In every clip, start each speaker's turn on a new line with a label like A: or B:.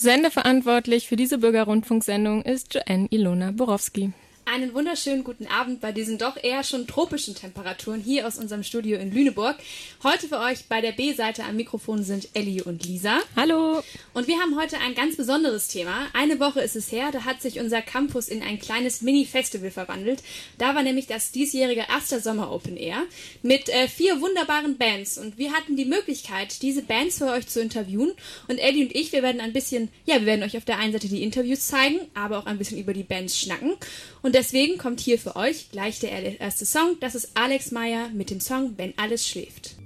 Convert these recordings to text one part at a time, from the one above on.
A: Sendeverantwortlich für diese Bürgerrundfunksendung ist Joanne Ilona Borowski.
B: Einen wunderschönen guten Abend bei diesen doch eher schon tropischen Temperaturen hier aus unserem Studio in Lüneburg. Heute für euch bei der B-Seite am Mikrofon sind Ellie und Lisa.
A: Hallo.
B: Und wir haben heute ein ganz besonderes Thema. Eine Woche ist es her, da hat sich unser Campus in ein kleines Mini-Festival verwandelt. Da war nämlich das diesjährige Aster Sommer Open Air mit äh, vier wunderbaren Bands. Und wir hatten die Möglichkeit, diese Bands für euch zu interviewen. Und Ellie und ich, wir werden ein bisschen, ja, wir werden euch auf der einen Seite die Interviews zeigen, aber auch ein bisschen über die Bands schnacken. Und deswegen kommt hier für euch gleich der erste Song. Das ist Alex Meyer mit dem Song Wenn alles schläft.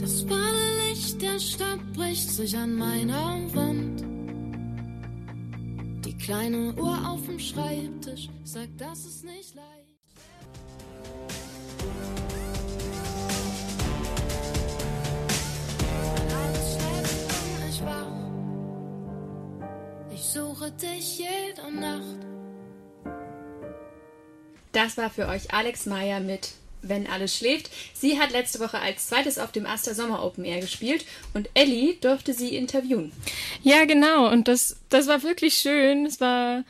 C: Das warme Licht der Stadt bricht sich an meiner Wand. Die kleine Uhr auf dem Schreibtisch sagt, das ist nicht leicht. Ich suche dich jede Nacht.
B: Das war für euch Alex Meyer mit Wenn alles schläft. Sie hat letzte Woche als zweites auf dem Aster Sommer Open Air gespielt und Ellie durfte sie interviewen.
A: Ja, genau. Und das, das war wirklich schön. Es war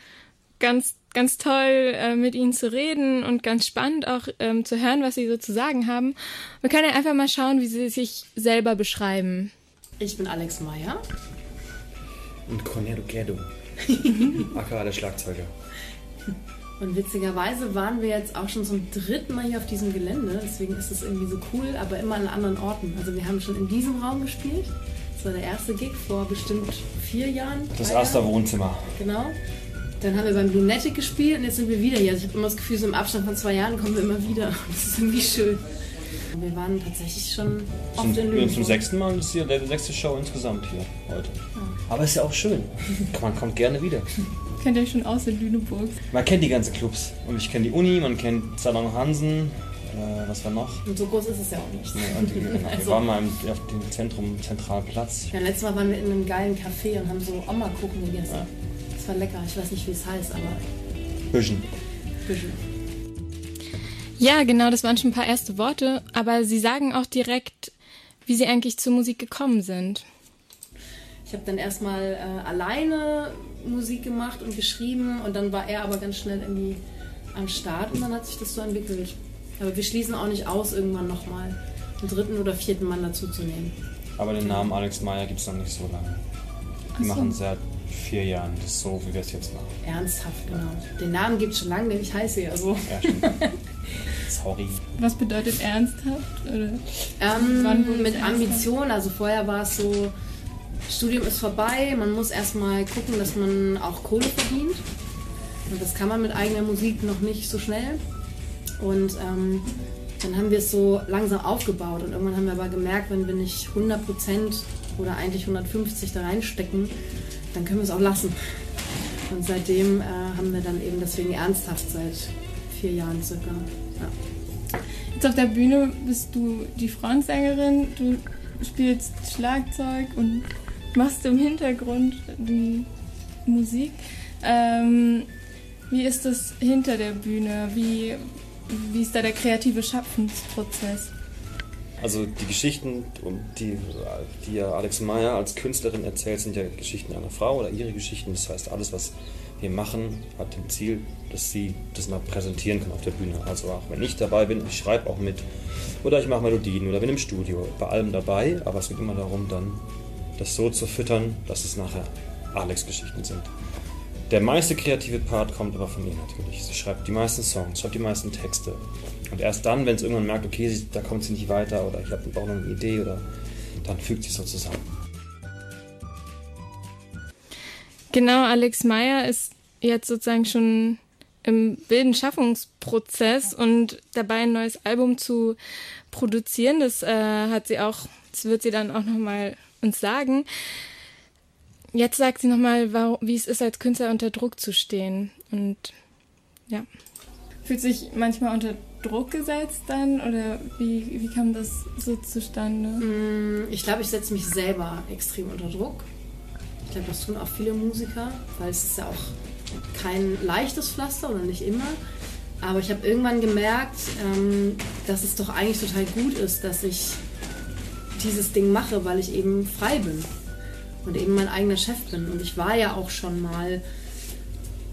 A: ganz, ganz toll, äh, mit ihnen zu reden und ganz spannend auch ähm, zu hören, was sie so zu sagen haben. Wir können ja einfach mal schauen, wie sie sich selber beschreiben.
D: Ich bin Alex Meyer.
E: Und Cornelo Gerdo. aka der Schlagzeuger.
D: Und witzigerweise waren wir jetzt auch schon zum dritten Mal hier auf diesem Gelände. Deswegen ist es irgendwie so cool, aber immer an anderen Orten. Also wir haben schon in diesem Raum gespielt. Das war der erste Gig vor bestimmt vier Jahren.
E: Das Aster
D: Jahren.
E: Wohnzimmer.
D: Genau. Dann haben wir beim Lunatic gespielt und jetzt sind wir wieder hier. Also ich habe immer das Gefühl, so im Abstand von zwei Jahren kommen wir immer wieder. Das ist irgendwie schön. Wir waren tatsächlich schon oft
E: Zum,
D: in Lüneburg.
E: zum sechsten Mal ist hier die sechste Show insgesamt hier heute. Aber ist ja auch schön. Man kommt gerne wieder.
A: Kennt ihr euch schon aus in Lüneburg?
E: Man kennt die ganzen Clubs. Und ich kenne die Uni, man kennt Salon Hansen. Äh, was war noch?
D: Und so groß ist es ja auch nicht.
E: Ja, und, genau. Wir
D: Also-
E: waren mal im, auf dem Zentrum, zentralen Platz.
D: Ja, letztes Mal waren wir in einem geilen Café und haben so Oma-Kuchen gegessen.
E: Ja.
D: Das war lecker. Ich weiß nicht, wie es heißt, aber
E: Büschen.
D: bisschen.
A: Ja, genau, das waren schon ein paar erste Worte, aber sie sagen auch direkt, wie sie eigentlich zur Musik gekommen sind.
D: Ich habe dann erstmal äh, alleine Musik gemacht und geschrieben und dann war er aber ganz schnell irgendwie am Start und dann hat sich das so entwickelt. Aber wir schließen auch nicht aus, irgendwann nochmal einen dritten oder vierten Mann dazuzunehmen.
E: Aber den Namen Alex Meyer gibt es noch nicht so lange. Wir machen seit vier Jahren das so, wie wir es jetzt machen.
D: Ernsthaft, genau. Den Namen gibt es schon lange, denn ich heiße ja so.
E: Ja, stimmt. Sorry.
A: Was bedeutet ernsthaft? Oder?
D: Ähm, mit Ambition, also vorher war es so, Studium ist vorbei, man muss erstmal gucken, dass man auch Kohle verdient. Und das kann man mit eigener Musik noch nicht so schnell. Und ähm, dann haben wir es so langsam aufgebaut und irgendwann haben wir aber gemerkt, wenn wir nicht 100% oder eigentlich 150 da reinstecken, dann können wir es auch lassen. Und seitdem äh, haben wir dann eben deswegen ernsthaft seit vier Jahren circa. Ja.
A: Jetzt auf der Bühne bist du die Frontsängerin, du spielst Schlagzeug und machst im Hintergrund die Musik. Ähm, wie ist das hinter der Bühne? Wie, wie ist da der kreative Schaffensprozess?
E: Also die Geschichten, die, die Alex Meyer als Künstlerin erzählt, sind ja Geschichten einer Frau oder ihre Geschichten. Das heißt, alles, was wir machen, hat dem Ziel, dass sie das mal präsentieren kann auf der Bühne. Also auch wenn ich dabei bin, ich schreibe auch mit oder ich mache Melodien oder bin im Studio, bei allem dabei. Aber es geht immer darum, dann das so zu füttern, dass es nachher Alex-Geschichten sind. Der meiste kreative Part kommt aber von ihr natürlich. Sie schreibt die meisten Songs, schreibt die meisten Texte. Und erst dann, wenn es irgendwann merkt, okay, sie, da kommt sie nicht weiter oder ich habe auch noch eine Idee oder dann fügt sie so zusammen.
A: Genau, Alex Meyer ist jetzt sozusagen schon im wilden Schaffungsprozess und dabei ein neues Album zu produzieren. Das äh, hat sie auch, das wird sie dann auch nochmal uns sagen. jetzt sagt sie nochmal, wie es ist, als Künstler unter Druck zu stehen. Und ja. Fühlt sich manchmal unter Druck gesetzt dann oder wie, wie kam das so zustande?
D: Mm, ich glaube, ich setze mich selber extrem unter Druck. Ich glaube, das tun auch viele Musiker, weil es ist ja auch kein leichtes Pflaster oder nicht immer. Aber ich habe irgendwann gemerkt, ähm, dass es doch eigentlich total gut ist, dass ich dieses Ding mache, weil ich eben frei bin und eben mein eigener Chef bin. Und ich war ja auch schon mal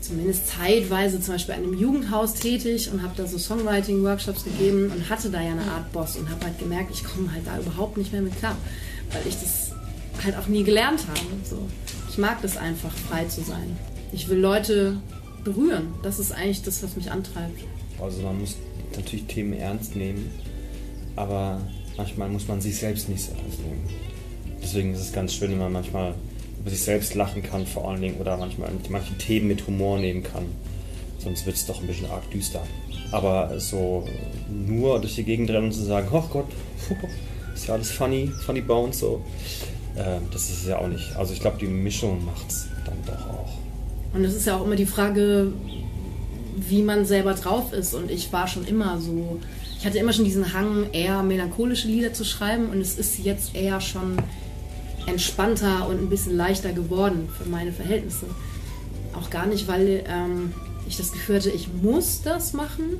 D: zumindest zeitweise zum Beispiel an einem Jugendhaus tätig und habe da so Songwriting-Workshops gegeben und hatte da ja eine Art Boss und habe halt gemerkt, ich komme halt da überhaupt nicht mehr mit klar, weil ich das halt auch nie gelernt habe. So. Ich mag das einfach, frei zu sein. Ich will Leute berühren. Das ist eigentlich das, was mich antreibt.
E: Also man muss natürlich Themen ernst nehmen, aber manchmal muss man sich selbst nicht so ernst nehmen. Deswegen ist es ganz schön, wenn man manchmal über sich selbst lachen kann vor allen Dingen oder manchmal manche Themen mit Humor nehmen kann. Sonst wird es doch ein bisschen arg düster. Aber so nur durch die Gegend rennen und zu sagen, oh Gott, ist ja alles funny, funny bones so, äh, das ist ja auch nicht. Also ich glaube, die Mischung macht es dann doch auch.
D: Und es ist ja auch immer die Frage, wie man selber drauf ist. Und ich war schon immer so, hatte immer schon diesen Hang, eher melancholische Lieder zu schreiben. Und es ist jetzt eher schon entspannter und ein bisschen leichter geworden für meine Verhältnisse. Auch gar nicht, weil ähm, ich das Gefühl hatte, ich muss das machen,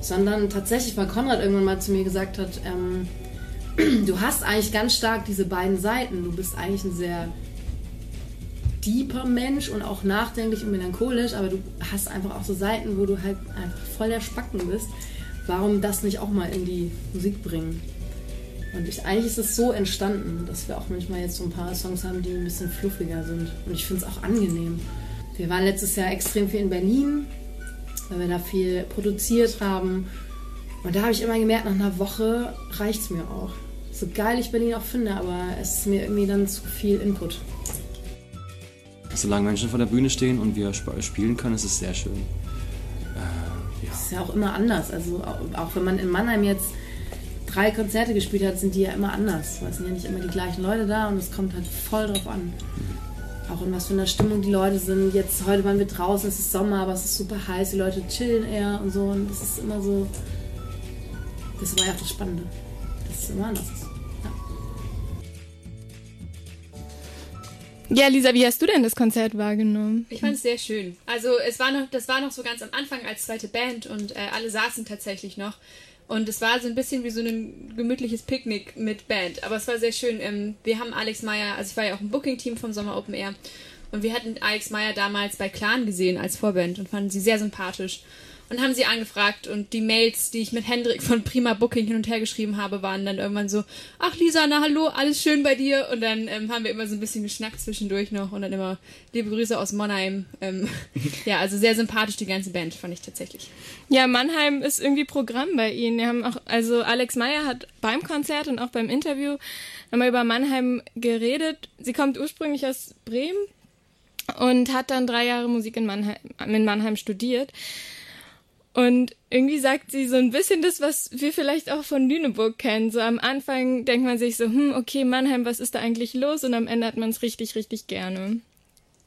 D: sondern tatsächlich, weil Konrad irgendwann mal zu mir gesagt hat, ähm, du hast eigentlich ganz stark diese beiden Seiten. Du bist eigentlich ein sehr deeper Mensch und auch nachdenklich und melancholisch, aber du hast einfach auch so Seiten, wo du halt einfach voll der Spacken bist. Warum das nicht auch mal in die Musik bringen? Und ich, eigentlich ist es so entstanden, dass wir auch manchmal jetzt so ein paar Songs haben, die ein bisschen fluffiger sind. Und ich finde es auch angenehm. Wir waren letztes Jahr extrem viel in Berlin, weil wir da viel produziert haben. Und da habe ich immer gemerkt, nach einer Woche reicht es mir auch. So geil ich Berlin auch finde, aber es ist mir irgendwie dann zu viel Input.
E: Solange Menschen vor der Bühne stehen und wir spielen können, ist es sehr schön.
D: Das ist ja auch immer anders. Also auch, wenn man in Mannheim jetzt drei Konzerte gespielt hat, sind die ja immer anders. Es sind ja nicht immer die gleichen Leute da und es kommt halt voll drauf an. Auch in was für einer Stimmung die Leute sind. Jetzt, heute waren wir draußen, es ist Sommer, aber es ist super heiß, die Leute chillen eher und so. Und das ist immer so. Das war ja auch das Spannende. Das ist immer anders.
A: Ja, Lisa, wie hast du denn das Konzert wahrgenommen?
B: Ich fand es sehr schön. Also es war noch, das war noch so ganz am Anfang als zweite Band und äh, alle saßen tatsächlich noch. Und es war so ein bisschen wie so ein gemütliches Picknick mit Band. Aber es war sehr schön. Ähm, wir haben Alex Meyer, also ich war ja auch im Booking-Team vom Sommer Open Air. Und wir hatten Alex Meyer damals bei Clan gesehen als Vorband und fanden sie sehr sympathisch und haben sie angefragt und die Mails, die ich mit Hendrik von Prima Booking hin und her geschrieben habe, waren dann irgendwann so, ach Lisa, na hallo, alles schön bei dir und dann ähm, haben wir immer so ein bisschen geschnackt zwischendurch noch und dann immer liebe Grüße aus Mannheim. Ähm, ja, also sehr sympathisch die ganze Band, fand ich tatsächlich.
A: Ja, Mannheim ist irgendwie Programm bei ihnen. Wir haben auch, also Alex Meyer hat beim Konzert und auch beim Interview einmal über Mannheim geredet. Sie kommt ursprünglich aus Bremen und hat dann drei Jahre Musik in Mannheim, in Mannheim studiert. Und irgendwie sagt sie so ein bisschen das, was wir vielleicht auch von Lüneburg kennen. So am Anfang denkt man sich so, hm, okay, Mannheim, was ist da eigentlich los? Und am Ende hat man es richtig, richtig gerne.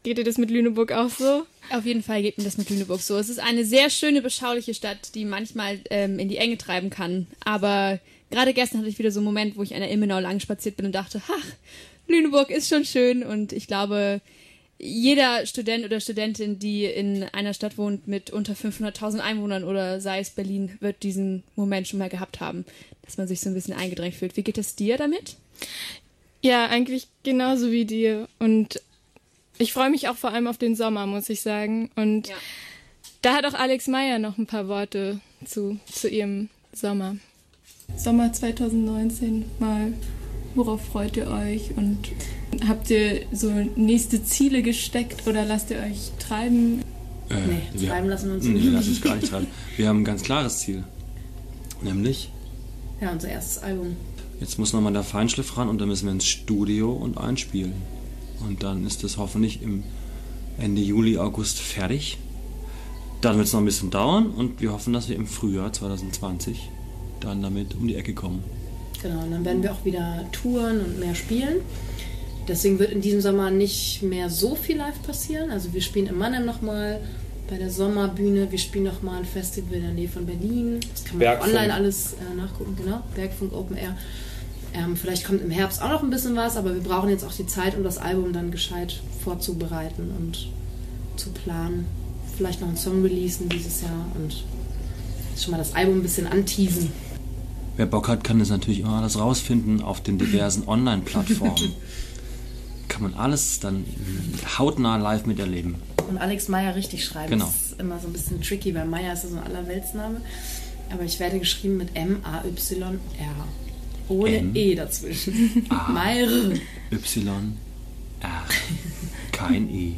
A: Geht dir das mit Lüneburg auch so?
B: Auf jeden Fall geht mir das mit Lüneburg so. Es ist eine sehr schöne, beschauliche Stadt, die manchmal ähm, in die Enge treiben kann. Aber gerade gestern hatte ich wieder so einen Moment, wo ich an der Immenau lang spaziert bin und dachte, ach, Lüneburg ist schon schön. Und ich glaube, jeder Student oder Studentin, die in einer Stadt wohnt mit unter 500.000 Einwohnern oder sei es Berlin, wird diesen Moment schon mal gehabt haben, dass man sich so ein bisschen eingedrängt fühlt. Wie geht es dir damit?
A: Ja, eigentlich genauso wie dir. Und ich freue mich auch vor allem auf den Sommer, muss ich sagen. Und ja. da hat auch Alex Meyer noch ein paar Worte zu, zu ihrem Sommer. Sommer 2019 mal. Worauf freut ihr euch und Habt ihr so nächste Ziele gesteckt oder lasst ihr euch treiben?
D: Äh, nee, treiben lassen wir uns
E: nicht. Nee, lassen uns gar nicht treiben. Wir haben ein ganz klares Ziel. Nämlich?
D: Ja, unser erstes Album.
E: Jetzt muss nochmal der Feinschliff ran und dann müssen wir ins Studio und einspielen. Und dann ist es hoffentlich im Ende Juli, August fertig. Dann wird es noch ein bisschen dauern und wir hoffen, dass wir im Frühjahr 2020 dann damit um die Ecke kommen.
D: Genau, und dann werden wir auch wieder touren und mehr spielen. Deswegen wird in diesem Sommer nicht mehr so viel live passieren. Also wir spielen in Mannheim nochmal bei der Sommerbühne. Wir spielen nochmal ein Festival in der Nähe von Berlin. Das kann man
E: Bergfunk.
D: online alles äh, nachgucken, genau. Bergfunk Open Air. Ähm, vielleicht kommt im Herbst auch noch ein bisschen was, aber wir brauchen jetzt auch die Zeit, um das Album dann gescheit vorzubereiten und zu planen. Vielleicht noch einen Song releasen dieses Jahr und schon mal das Album ein bisschen anteasen.
F: Wer Bock hat, kann das natürlich immer alles rausfinden auf den diversen Online-Plattformen. Kann man alles dann hautnah live miterleben.
D: Und Alex Meyer richtig schreiben.
F: Genau.
D: Das ist immer so ein bisschen tricky, weil Meyer ist ja so ein Allerweltsname. Aber ich werde geschrieben mit M-A-Y-R. Ohne
F: M.
D: E dazwischen. Meyer.
F: Y, R, kein E.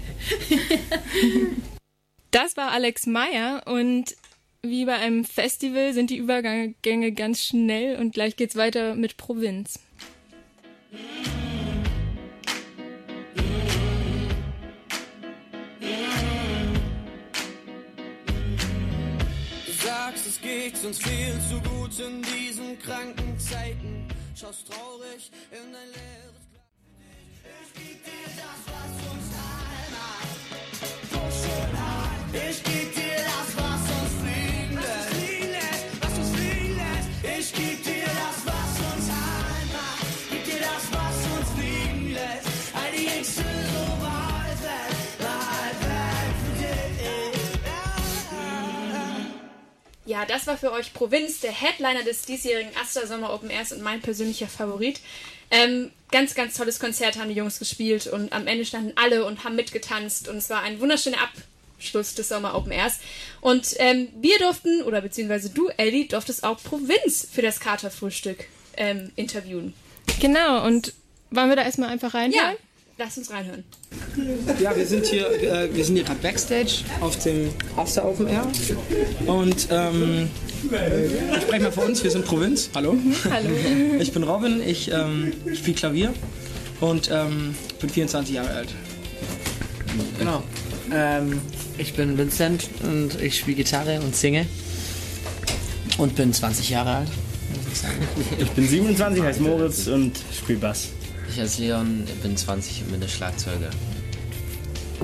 A: Das war Alex Meyer und wie bei einem Festival sind die Übergänge ganz schnell und gleich geht's weiter mit Provinz.
G: Es geht uns viel zu gut in diesen kranken Zeiten. Schaust traurig in dein leeres Glas. Ich geb dir das, was uns heimat. Ich geb dir
B: Ja, das war für euch Provinz, der Headliner des diesjährigen Aster Sommer Open Airs und mein persönlicher Favorit. Ähm, ganz, ganz tolles Konzert haben die Jungs gespielt und am Ende standen alle und haben mitgetanzt und es war ein wunderschöner Abschluss des Sommer Open Airs. Und ähm, wir durften, oder beziehungsweise du, Ellie, durftest auch Provinz für das Katerfrühstück ähm, interviewen.
A: Genau, und wollen wir da erstmal einfach reinhören?
B: Ja, lass uns reinhören.
H: Ja, wir sind hier, äh, wir sind hier gerade Backstage auf dem After Open Air. Und ähm, ich spreche mal für uns, wir sind Provinz. Hallo.
A: Hallo.
H: Ich bin Robin, ich ähm, spiele Klavier und ähm, bin 24 Jahre alt.
I: Genau. Ähm, ich bin Vincent und ich spiele Gitarre und singe. Und bin 20 Jahre alt. Ich
J: bin 27, heiße Moritz und spiele Bass.
K: Ich als Leon bin 20 und bin der Schlagzeuger.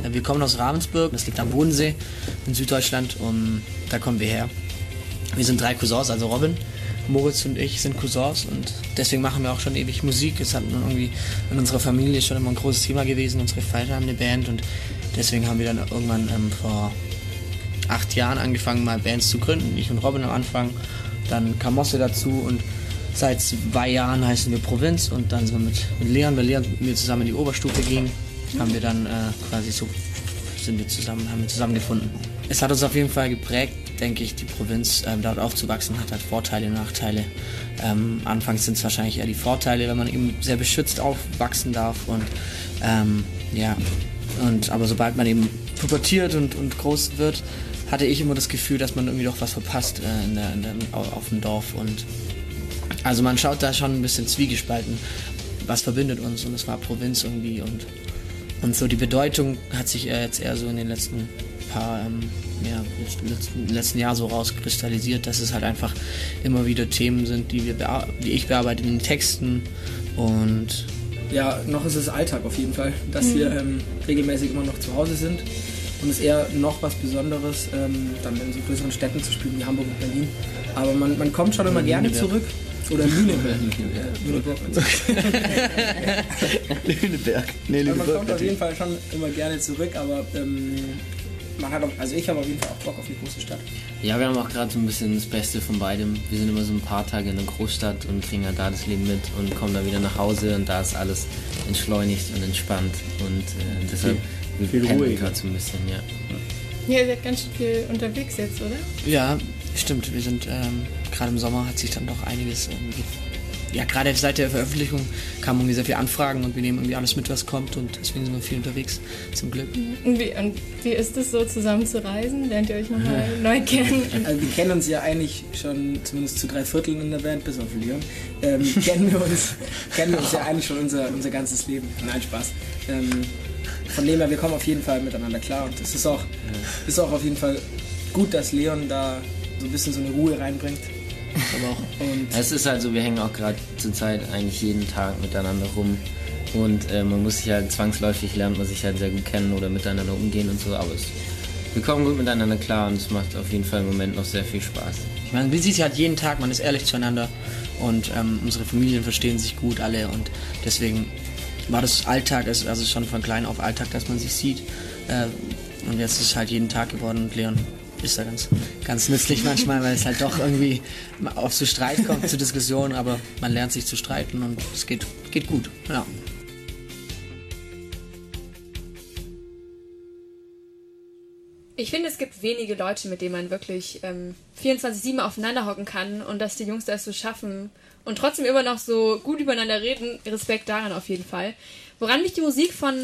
I: Äh, Wir kommen aus Ravensburg, das liegt am Bodensee in Süddeutschland und da kommen wir her. Wir sind drei Cousins, also Robin, Moritz und ich sind Cousins und deswegen machen wir auch schon ewig Musik. Es hat irgendwie in unserer Familie schon immer ein großes Thema gewesen. Unsere Väter haben eine Band und deswegen haben wir dann irgendwann ähm, vor acht Jahren angefangen, mal Bands zu gründen. Ich und Robin am Anfang, dann kam Mosse dazu und seit zwei Jahren heißen wir Provinz und dann sind wir mit, mit Leon, weil Leon mit mir zusammen in die Oberstufe ging, haben wir dann äh, quasi so sind wir zusammen, haben wir zusammengefunden. Es hat uns auf jeden Fall geprägt, denke ich, die Provinz ähm, dort aufzuwachsen, hat halt Vorteile und Nachteile. Ähm, anfangs sind es wahrscheinlich eher die Vorteile, wenn man eben sehr beschützt aufwachsen darf und ähm, ja, und aber sobald man eben pubertiert und, und groß wird, hatte ich immer das Gefühl, dass man irgendwie doch was verpasst äh, in der, in der, au- auf dem Dorf und also man schaut da schon ein bisschen zwiegespalten, was verbindet uns und es war Provinz irgendwie und und so die Bedeutung hat sich jetzt eher so in den letzten paar ähm, ja, letzten, letzten Jahr so rauskristallisiert, dass es halt einfach immer wieder Themen sind, die wir die ich bearbeite in den Texten und
H: Ja, noch ist es Alltag auf jeden Fall, dass wir ähm, regelmäßig immer noch zu Hause sind. Und es ist eher noch was Besonderes, ähm, dann in so größeren Städten zu spielen wie Hamburg und Berlin. Aber man, man kommt schon immer
I: Oder
H: gerne
I: Lüneburg.
H: zurück. Oder Lüneburg. Äh, Lüneburg.
J: Lüneberg. Nee,
H: Also man
J: Lüneburg.
H: kommt auf jeden Fall schon immer gerne zurück, aber ähm, man hat auch, also ich habe auf jeden Fall auch Bock auf die große Stadt.
K: Ja, wir haben auch gerade so ein bisschen das Beste von beidem. Wir sind immer so ein paar Tage in der Großstadt und kriegen halt da das Leben mit und kommen dann wieder nach Hause und da ist alles entschleunigt und entspannt und äh, deshalb
J: Viel- viel
K: gerade so ein bisschen, ja.
A: Ja, ihr seid ganz schön viel unterwegs jetzt, oder?
I: Ja, stimmt. Wir sind ähm, gerade im Sommer hat sich dann doch einiges irgendwie. Ja, gerade seit der Veröffentlichung kamen irgendwie sehr viele Anfragen und wir nehmen irgendwie alles mit, was kommt und deswegen sind wir viel unterwegs, zum Glück.
A: Und wie, und wie ist es so, zusammen zu reisen? Lernt ihr euch nochmal neu kennen?
H: Also wir kennen uns ja eigentlich schon zumindest zu drei Vierteln in der Band, bis auf Leon. Ähm, kennen, wir uns, kennen wir uns ja eigentlich schon unser, unser ganzes Leben. Nein, Spaß. Ähm, von dem her, wir kommen auf jeden Fall miteinander klar und es ist auch, ist auch auf jeden Fall gut, dass Leon da so ein bisschen so eine Ruhe reinbringt.
I: Aber auch
H: Und
K: Es ist halt so, wir hängen auch gerade zur Zeit eigentlich jeden Tag miteinander rum Und äh, man muss sich halt zwangsläufig lernt man sich halt sehr gut kennen oder miteinander umgehen und so, aber es, wir kommen gut miteinander klar und es macht auf jeden Fall im Moment noch sehr viel Spaß.
I: Ich meine, man sieht sich halt jeden Tag, man ist ehrlich zueinander und ähm, unsere Familien verstehen sich gut alle und deswegen war das Alltag, ist also schon von klein auf Alltag, dass man sich sieht. Äh, und jetzt ist es halt jeden Tag geworden und Leon ist da ganz, ganz nützlich manchmal, weil es halt doch irgendwie auf zu Streit kommt, zu Diskussionen, aber man lernt sich zu streiten und es geht, geht gut. Ja.
B: Ich finde, es gibt wenige Leute, mit denen man wirklich ähm, 24-7 aufeinander hocken kann und dass die Jungs das so schaffen und trotzdem immer noch so gut übereinander reden. Respekt daran auf jeden Fall. Woran mich die Musik von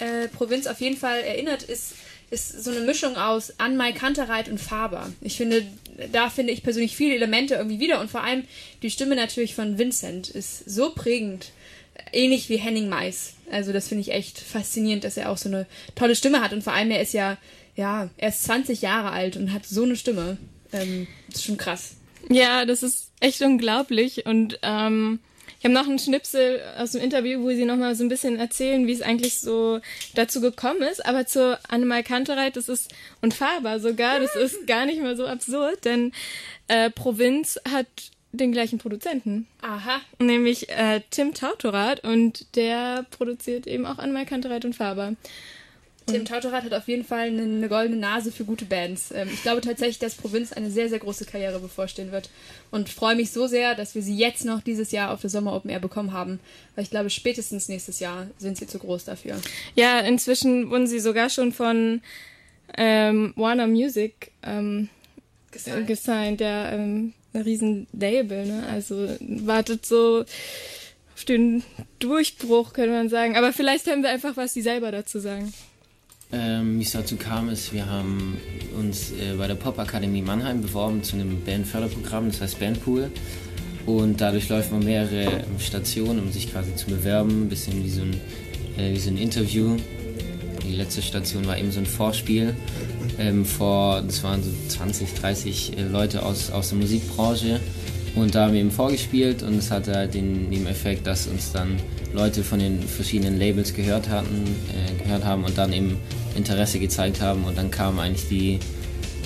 B: äh, Provinz auf jeden Fall erinnert, ist, ist so eine Mischung aus Anmai Kantereit und Faber. Ich finde, da finde ich persönlich viele Elemente irgendwie wieder und vor allem die Stimme natürlich von Vincent ist so prägend. Ähnlich wie Henning Mais. Also das finde ich echt faszinierend, dass er auch so eine tolle Stimme hat und vor allem er ist ja ja, er ist 20 Jahre alt und hat so eine Stimme. Ähm, das ist schon krass.
A: Ja, das ist echt unglaublich. Und ähm, habe noch einen Schnipsel aus dem Interview, wo sie nochmal so ein bisschen erzählen, wie es eigentlich so dazu gekommen ist. Aber zu Annemal Kantereit, das ist, und Faber sogar, das ist gar nicht mehr so absurd, denn äh, Provinz hat den gleichen Produzenten.
B: Aha.
A: Nämlich äh, Tim Tautorat und der produziert eben auch Annemal Kantereit und Faber.
B: Tim Tautorat hat auf jeden Fall eine, eine goldene Nase für gute Bands. Ähm, ich glaube tatsächlich, dass Provinz eine sehr, sehr große Karriere bevorstehen wird. Und freue mich so sehr, dass wir sie jetzt noch dieses Jahr auf der Sommer Open Air bekommen haben. Weil ich glaube, spätestens nächstes Jahr sind sie zu groß dafür.
A: Ja, inzwischen wurden sie sogar schon von ähm, Warner Music ähm,
B: Gesigned.
A: gesigned, ja, ähm, ein riesen Label, ne? Also wartet so auf den Durchbruch, könnte man sagen. Aber vielleicht haben wir einfach was, die selber dazu sagen.
K: Ähm, wie es dazu kam, ist, wir haben uns äh, bei der Popakademie Mannheim beworben zu einem Bandförderprogramm, das heißt Bandpool. Und dadurch läuft man mehrere Stationen, um sich quasi zu bewerben, ein bisschen wie so ein, äh, wie so ein Interview. Die letzte Station war eben so ein Vorspiel ähm, vor, das waren so 20, 30 äh, Leute aus, aus der Musikbranche. Und da haben wir eben vorgespielt und es hatte halt den Nebeneffekt, dass uns dann Leute von den verschiedenen Labels gehört hatten, äh, gehört haben und dann eben Interesse gezeigt haben und dann kamen eigentlich die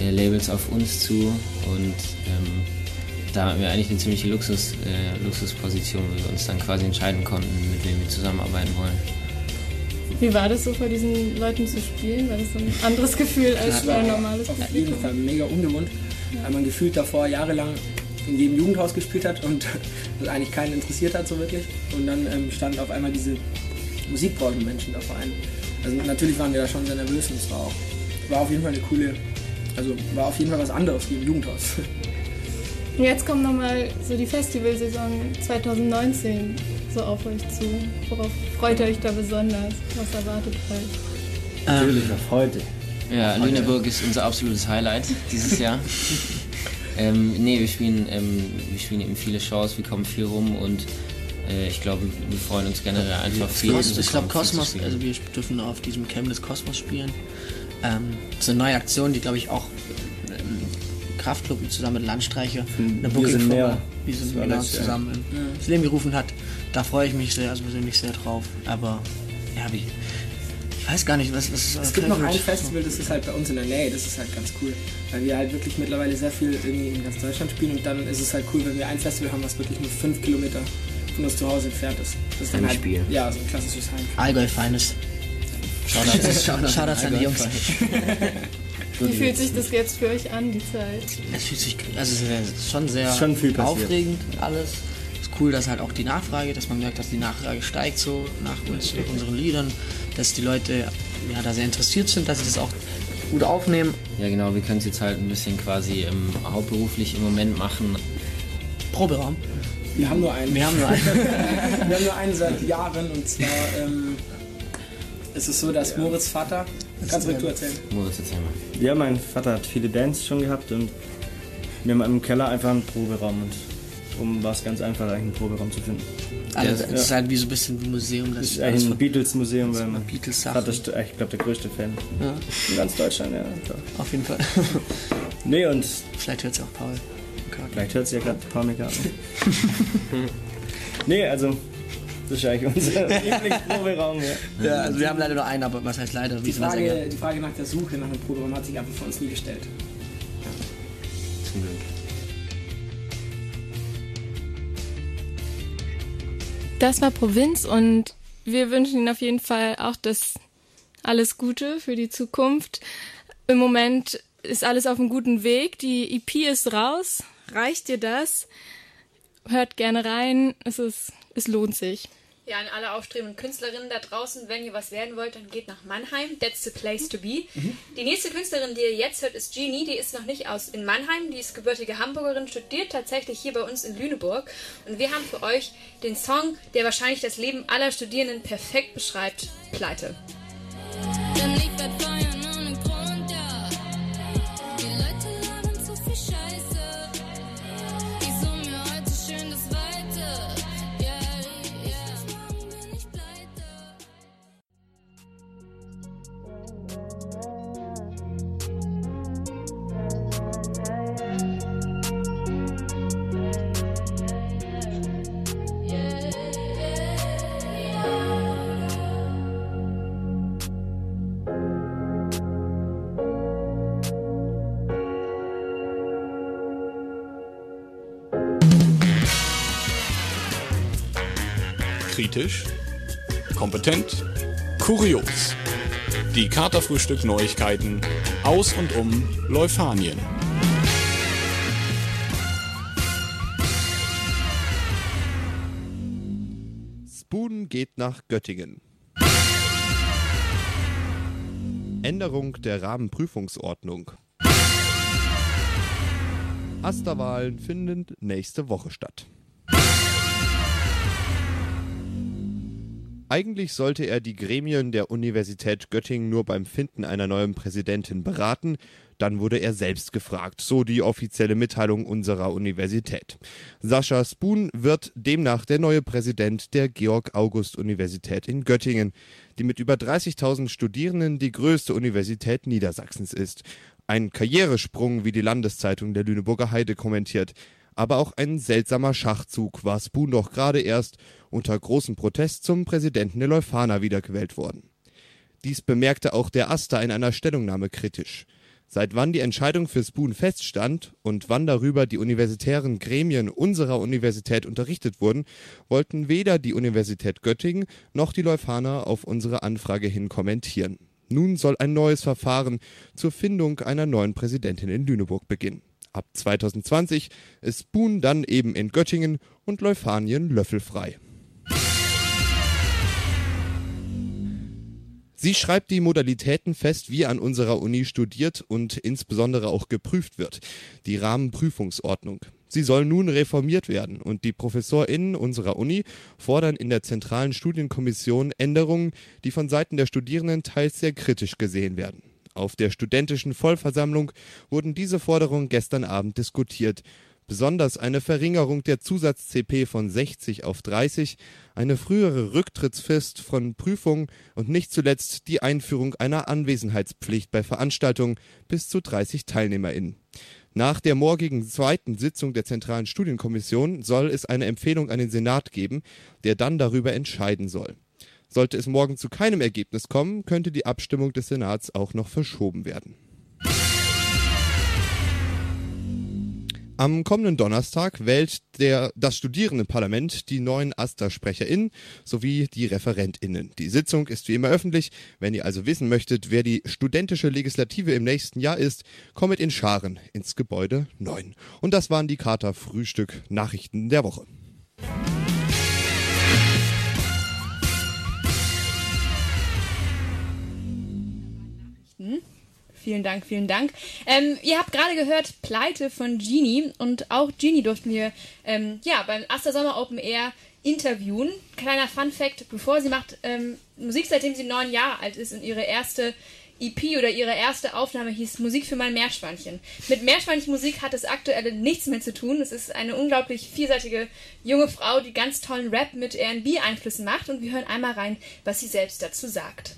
K: äh, Labels auf uns zu und ähm, da hatten wir eigentlich eine ziemliche Luxus, äh, Luxusposition, wo wir uns dann quasi entscheiden konnten, mit wem wir zusammenarbeiten wollen.
A: Wie war das so, vor diesen Leuten zu spielen? War das so ein anderes Gefühl als ein normales
H: auf jeden? Fall mega ungewohnt, weil man gefühlt davor jahrelang in jedem Jugendhaus gespielt hat und das eigentlich keinen interessiert hat so wirklich. Und dann ähm, standen auf einmal diese Musikbranchenmenschen da vor einem. Also natürlich waren wir da schon sehr nervös und es war auch war auf jeden Fall eine coole, also war auf jeden Fall was anderes wie im Jugendhaus.
A: Und Jetzt kommt nochmal so die Festivalsaison 2019 so auf euch zu. Worauf freut ihr euch da besonders? Was erwartet euch?
J: Natürlich auf heute.
K: Ja. Lüneburg ist unser absolutes Highlight dieses Jahr. ähm, nee, wir spielen, ähm, wir spielen eben viele Shows, wir kommen viel rum und äh, ich glaube, wir freuen uns generell einfach viel.
I: Kos ich glaube Kosmos, also wir dürfen auf diesem Chemnitz Kosmos spielen. Ähm, das ist eine neue Aktion, die glaube ich auch ähm, Kraftclub zusammen mit Landstreicher eine
J: Wir sind
I: Booking-Firma,
J: mehr.
I: wir sind genau
J: Jahr.
I: zusammen
H: Ja.
I: ins Leben gerufen hat. Da freue ich mich sehr, also persönlich sehr drauf. Aber ja, wie, weiß gar nicht, was, was
H: Es gibt noch ein? Festival, das ist halt bei uns in der Nähe, das ist halt ganz cool. Weil wir halt wirklich mittlerweile sehr viel irgendwie in ganz Deutschland spielen und dann ist es halt cool, wenn wir ein Festival haben, was wirklich nur fünf Kilometer von uns zu Hause entfernt ist. Das ist dann halt,
I: Heimspiel.
H: Ja, so ein klassisches Heimspiel.
I: Allgäu Feines. Shoutouts,
H: Shoutouts
I: Shoutouts an die Jungs.
A: Wie fühlt sich das jetzt für euch an, die Zeit?
I: Es fühlt sich, also es ist schon sehr
J: schon
I: aufregend alles. Es ist cool, dass halt auch die Nachfrage, dass man merkt, dass die Nachfrage steigt so nach uns, nach unseren Liedern, dass die Leute ja, da sehr interessiert sind, dass sie das auch gut aufnehmen.
K: Ja, genau, wir können es jetzt halt ein bisschen quasi ähm, hauptberuflich im Moment machen.
I: Proberaum.
H: Wir haben nur einen.
I: Wir haben nur einen.
H: wir haben nur einen seit Jahren und zwar ähm, ist es so, dass Moritz Vater. Kannst du du erzählen?
K: Moritz, erzähl mal.
J: Ja, mein Vater hat viele Bands schon gehabt und wir haben im Keller einfach einen Proberaum und um war es ganz einfach, eigentlich einen Proberaum zu finden.
I: Also,
J: Ja.
I: es ist halt wie so ein bisschen wie ein Museum.
J: Das ist ein
I: von-
J: Beatles-Museum, weil man
I: Beatles-Sachen.
J: Vater ist, ich glaube, der größte Fan
I: Ja.
J: in ganz Deutschland, ja. klar.
I: Auf jeden Fall.
J: Nee, und
I: Vielleicht hört es auch Paul.
J: vielleicht hört sie ja gerade Paul McCartney. nee, also Das ist eigentlich unser Lieblingsproberaum. Ja.
I: Ja, also wir haben leider nur einen, aber was heißt leider?
H: Die Frage, die Frage nach der Suche nach einem Proberaum hat sich einfach für uns nie gestellt.
K: Zum Glück.
A: Das war Provinz und wir wünschen Ihnen auf jeden Fall auch das alles Gute für die Zukunft. Im Moment ist alles auf einem guten Weg. Die EP ist raus. Reicht dir das? Hört gerne rein. Es, ist, es lohnt sich.
B: Ja, an alle aufstrebenden Künstlerinnen da draußen, wenn ihr was werden wollt, dann geht nach Mannheim. That's the place to be. Die nächste Künstlerin, die ihr jetzt hört, ist Jeannie. Die ist noch nicht aus in Mannheim. Die ist gebürtige Hamburgerin, studiert tatsächlich hier bei uns in Lüneburg. Und wir haben für euch den Song, der wahrscheinlich das Leben aller Studierenden perfekt beschreibt, Pleite.
C: Denn ich
L: Kritisch, kompetent, kurios. Die Katerfrühstück Neuigkeiten aus und um Leufanien.
M: Spoon geht nach Göttingen. Änderung der Rahmenprüfungsordnung. Asterwahlen finden nächste Woche statt. Eigentlich sollte er die Gremien der Universität Göttingen nur beim Finden einer neuen Präsidentin beraten, dann wurde er selbst gefragt, so die offizielle Mitteilung unserer Universität. Sascha Spoon wird demnach der neue Präsident der Georg-August-Universität in Göttingen, die mit über 30.000 Studierenden die größte Universität Niedersachsens ist. Ein Karrieresprung, wie die Landeszeitung der Lüneburger Heide kommentiert. Aber auch ein seltsamer Schachzug war Spoon doch gerade erst unter großem Protest zum Präsidenten der Leuphana wiedergewählt worden. Dies bemerkte auch der Asta in einer Stellungnahme kritisch. Seit wann die Entscheidung für Spoon feststand und wann darüber die universitären Gremien unserer Universität unterrichtet wurden, wollten weder die Universität Göttingen noch die Leuphana auf unsere Anfrage hin kommentieren. Nun soll ein neues Verfahren zur Findung einer neuen Präsidentin in Lüneburg beginnen. Ab 2020 ist Spoon dann eben in Göttingen und Leuphanien löffelfrei. Sie schreibt die Modalitäten fest, wie an unserer Uni studiert und insbesondere auch geprüft wird, die Rahmenprüfungsordnung. Sie soll nun reformiert werden und die ProfessorInnen unserer Uni fordern in der zentralen Studienkommission Änderungen, die von Seiten der Studierenden teils sehr kritisch gesehen werden. Auf der studentischen Vollversammlung wurden diese Forderungen gestern Abend diskutiert. Besonders eine Verringerung der Zusatz-CP von 60 auf 30, eine frühere Rücktrittsfrist von Prüfungen und nicht zuletzt die Einführung einer Anwesenheitspflicht bei Veranstaltungen bis zu 30 TeilnehmerInnen. Nach der morgigen zweiten Sitzung der Zentralen Studienkommission soll es eine Empfehlung an den Senat geben, der dann darüber entscheiden soll. Sollte es morgen zu keinem Ergebnis kommen, könnte die Abstimmung des Senats auch noch verschoben werden. Am kommenden Donnerstag wählt der, das Studierendenparlament die neuen AStA-SprecherInnen sowie die ReferentInnen. Die Sitzung ist wie immer öffentlich. Wenn ihr also wissen möchtet, wer die studentische Legislative im nächsten Jahr ist, kommet in Scharen ins Gebäude 9. Und das waren die Kater Frühstück Nachrichten der Woche.
B: Vielen Dank, vielen Dank. Ähm, ihr habt gerade gehört Pleite von Genie und auch Genie durften wir ähm, ja, beim Aster Sommer Open Air interviewen. Kleiner Fun Fact, bevor sie macht ähm, Musik, seitdem sie neun Jahre alt ist und ihre erste EP oder ihre erste Aufnahme hieß Musik für mein Meerschweinchen. Mit Meerschweinchenmusik hat es aktuell nichts mehr zu tun. Es ist eine unglaublich vielseitige junge Frau, die ganz tollen Rap mit R&B-Einflüssen macht und wir hören einmal rein, was sie selbst dazu sagt.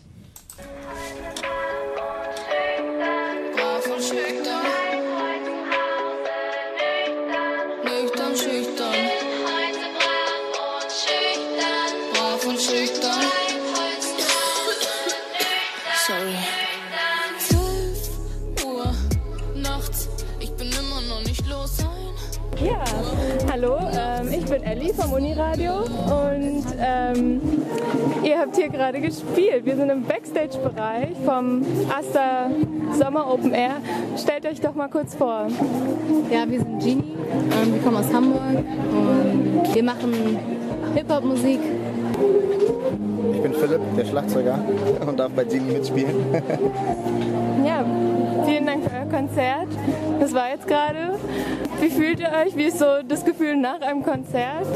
C: und schüchtern. Brav und schüchtern. Sorry. 12 Uhr nachts, ich bin immer noch nicht los sein.
A: Ja, hallo bin Elli vom Uniradio und ähm, ihr habt hier gerade gespielt. Wir sind im Backstage-Bereich vom Asta Sommer Open Air. Stellt euch doch mal kurz vor.
N: Ja, wir sind Genie, ähm, wir kommen aus Hamburg und wir machen Hip-Hop-Musik.
O: Ich bin Philipp, der Schlagzeuger und darf bei Genie mitspielen.
A: Ja, vielen Dank für euer Konzert. Das war jetzt gerade. Wie fühlt ihr euch? Wie ist so das Gefühl nach einem Konzert?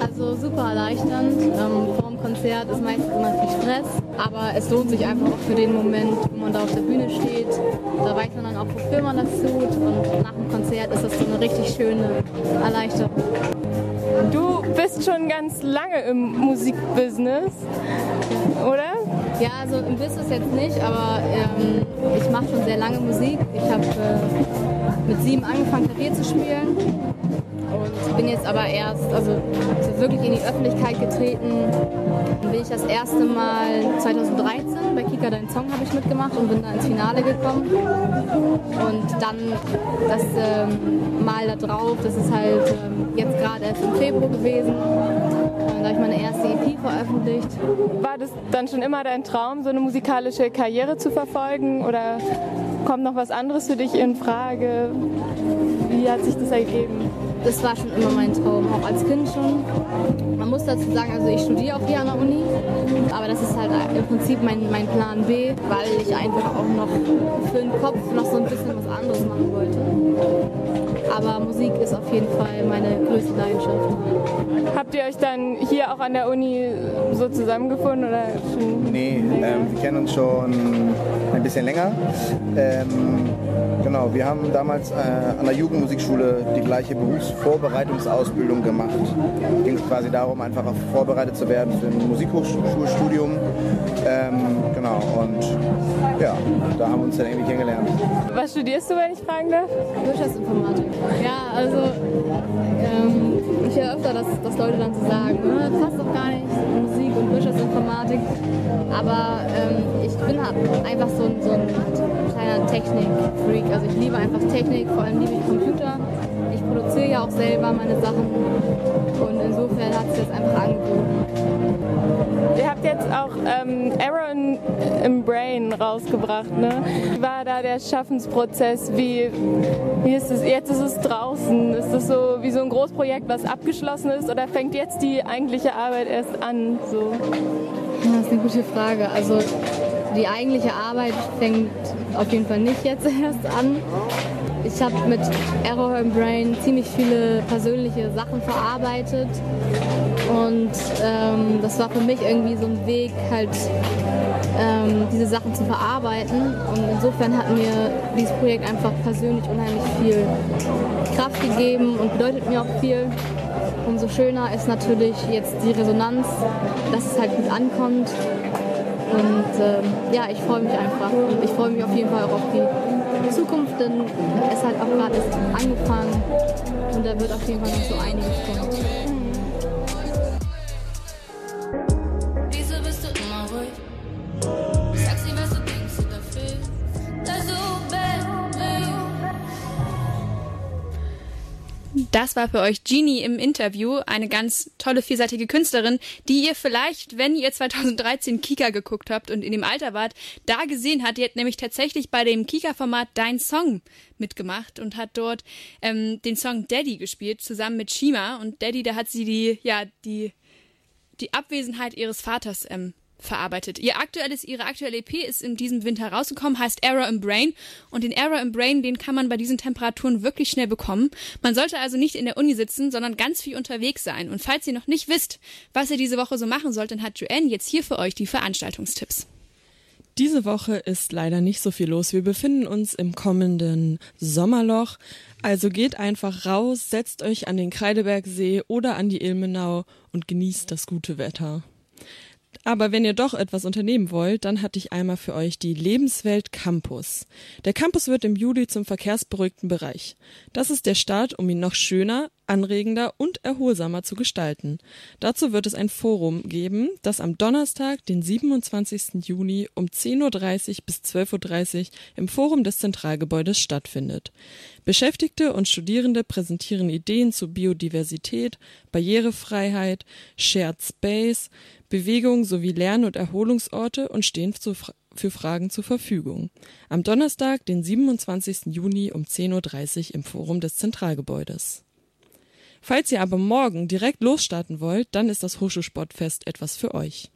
N: Also super erleichternd. Ähm, vor dem Konzert ist meistens immer viel Stress, aber es lohnt sich einfach auch für den Moment, wo man da auf der Bühne steht. Da weiß man dann auch, wofür man das tut und nach dem Konzert ist das so eine richtig schöne Erleichterung.
A: Du bist schon ganz lange im Musikbusiness, oder?
N: Ja, also im Business jetzt nicht, aber ähm, ich mache schon sehr lange Musik. Ich habe äh, mit sieben angefangen, Klavier zu spielen und bin jetzt aber erst, also so wirklich in die Öffentlichkeit getreten. Dann bin ich das erste Mal 2013 bei Kika Dein Song habe ich mitgemacht und bin da ins Finale gekommen. Und dann das ähm, Mal da drauf, das ist halt ähm, jetzt gerade erst im Februar gewesen. Habe ich meine erste EP veröffentlicht.
A: War das dann schon immer dein Traum, so eine musikalische Karriere zu verfolgen oder kommt noch was anderes für dich in Frage? Wie hat sich das ergeben?
N: Das war schon immer mein Traum, auch als Kind schon. Man muss dazu sagen, also ich studiere auch hier an der Uni, aber das ist halt im Prinzip mein, mein Plan B, weil ich einfach auch noch für den Kopf noch so ein bisschen was anderes machen wollte. Musik ist auf jeden Fall meine größte Leidenschaft.
A: Habt ihr euch dann hier auch an der Uni so zusammengefunden oder schon?
O: Nee, ähm, wir kennen uns schon ein bisschen länger. Ähm, genau, wir haben damals äh, an der Jugendmusikschule die gleiche Berufsvorbereitungsausbildung gemacht. Ging quasi darum, einfach vorbereitet zu werden für ein Musikhochschulstudium. Ähm, genau, und ja, da haben wir uns dann irgendwie kennengelernt.
A: Was studierst du, wenn ich fragen darf?
N: Wirtschaftsinformatik. Ja, also ähm, ich höre öfter, dass, dass Leute dann so sagen, "Ah, das passt doch gar nicht, Musik und Wirtschaftsinformatik. Aber ähm, ich bin halt einfach so so ein kleiner Technik-Freak. Also ich liebe einfach Technik, vor allem liebe ich Computer. Ich produziere ja auch selber meine Sachen und insofern hat es jetzt einfach angeboten.
A: Ihr habt jetzt auch ähm, Error in, im Brain rausgebracht, ne? Wie war da der Schaffensprozess? Wie, wie ist es? Jetzt ist es draußen. Ist das so wie so ein Großprojekt, was abgeschlossen ist, oder fängt jetzt die eigentliche Arbeit erst an? So?
N: Das ist eine gute Frage. Also die eigentliche Arbeit fängt auf jeden Fall nicht jetzt erst an. Ich habe mit Error im Brain ziemlich viele persönliche Sachen verarbeitet und ähm, das war für mich irgendwie so ein Weg, halt ähm, diese Sachen zu verarbeiten. Und insofern hat mir dieses Projekt einfach persönlich unheimlich viel Kraft gegeben und bedeutet mir auch viel. Umso schöner ist natürlich jetzt die Resonanz, dass es halt gut ankommt. Und ähm, ja, ich freue mich einfach. Und ich freue mich auf jeden Fall auch auf die gerade erst angefangen. Und da wird auf jeden Fall noch so einiges kommen.
C: Das
B: war für euch Jeannie im Interview, eine ganz tolle vielseitige Künstlerin, die ihr vielleicht, wenn ihr 2013 Kika geguckt habt und in dem Alter wart, da gesehen habt. Die hat nämlich tatsächlich bei dem Kika-Format Dein Song mitgemacht und hat dort ähm, den Song Daddy gespielt, zusammen mit Shima. Und Daddy, da hat sie die, ja, die, die Abwesenheit ihres Vaters ähm, verarbeitet. Ihr aktuelles, ihre aktuelle EP ist in diesem Winter rausgekommen, heißt Error im Brain. Und den Error im Brain, den kann man bei diesen Temperaturen wirklich schnell bekommen. Man sollte also nicht in der Uni sitzen, sondern ganz viel unterwegs sein. Und falls ihr noch nicht wisst, was ihr diese Woche so machen sollt, dann hat Joanne jetzt hier für euch die Veranstaltungstipps.
P: Diese Woche ist leider nicht so viel los. Wir befinden uns im kommenden Sommerloch. Also geht einfach raus, setzt euch an den Kreidebergsee oder an die Ilmenau und genießt das gute Wetter. Aber wenn ihr doch etwas unternehmen wollt, dann hatte ich einmal für euch die Lebenswelt Campus. Der Campus wird im Juli zum verkehrsberuhigten Bereich. Das ist der Start, um ihn noch schöner, anregender und erholsamer zu gestalten. Dazu wird es ein Forum geben, das am Donnerstag, den 27. Juni um 10.30 Uhr bis 12.30 Uhr im Forum des Zentralgebäudes stattfindet. Beschäftigte und Studierende präsentieren Ideen zu Biodiversität, Barrierefreiheit, Shared Space, Bewegung sowie Lern- und Erholungsorte und stehen zu, für Fragen zur Verfügung. Am Donnerstag, den 27. Juni um 10.30 Uhr im Forum des Zentralgebäudes. Falls ihr aber morgen direkt losstarten wollt, dann ist das Hochschulsportfest etwas für euch.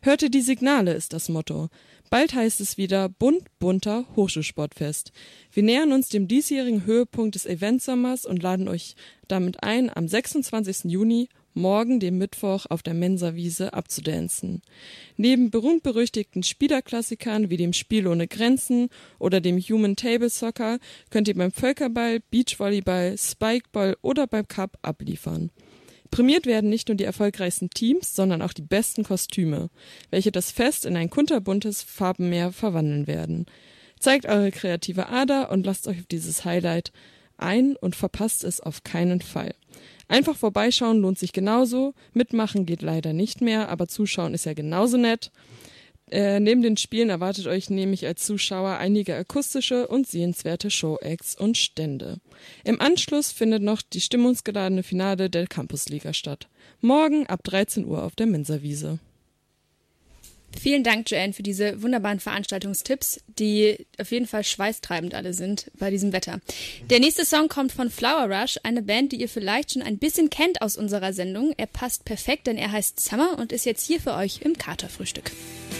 P: Hörte die Signale ist das Motto. Bald heißt es wieder bunt, bunter Hochschulsportfest. Wir nähern uns dem diesjährigen Höhepunkt des Eventsommers und laden euch damit ein, am 26. Juni morgen, dem Mittwoch, auf der Mensawiese abzudancen. Neben berühmt-berüchtigten Spielerklassikern wie dem Spiel ohne Grenzen oder dem Human Table Soccer könnt ihr beim Völkerball, Beachvolleyball, Spikeball oder beim Cup abliefern. Prämiert werden nicht nur die erfolgreichsten Teams, sondern auch die besten Kostüme, welche das Fest in ein kunterbuntes Farbenmeer verwandeln werden. Zeigt eure kreative Ader und lasst euch auf dieses Highlight ein und verpasst es auf keinen Fall. Einfach vorbeischauen lohnt sich genauso. Mitmachen geht leider nicht mehr, aber zuschauen ist ja genauso nett. Äh, neben den Spielen erwartet euch nämlich als Zuschauer einige akustische und sehenswerte Show-Acts und Stände. Im Anschluss findet noch die stimmungsgeladene Finale der Campusliga statt. Morgen ab 13 Uhr auf der Mensawiese.
B: Vielen Dank, Joanne, für diese wunderbaren Veranstaltungstipps, die auf jeden Fall schweißtreibend alle sind bei diesem Wetter. Der nächste Song kommt von Flower Rush, eine Band, die ihr vielleicht schon ein bisschen kennt aus unserer Sendung. Er passt perfekt, denn er heißt Summer und ist jetzt hier für euch im Katerfrühstück.
G: Our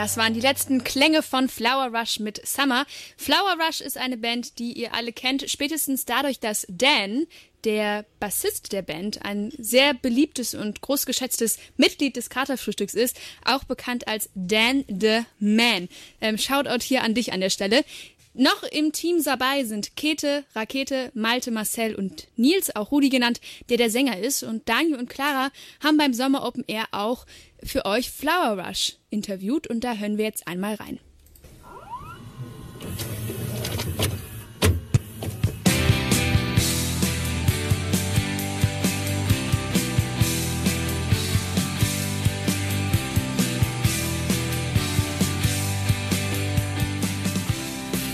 B: Das waren die letzten Klänge von Flower Rush mit Summer. Flower Rush ist eine Band, die ihr alle kennt, spätestens dadurch, dass Dan, der Bassist der Band, ein sehr beliebtes und großgeschätztes Mitglied des Katerfrühstücks ist, auch bekannt als Dan the Man. Ähm, Shoutout hier an dich an der Stelle. Noch im Team dabei sind Kete, Rakete, Malte, Marcel und Nils, auch Rudi genannt, der der Sänger ist. Und Daniel und Clara haben beim Sommer Open Air auch für euch Flower Rush interviewt und da hören wir jetzt einmal rein.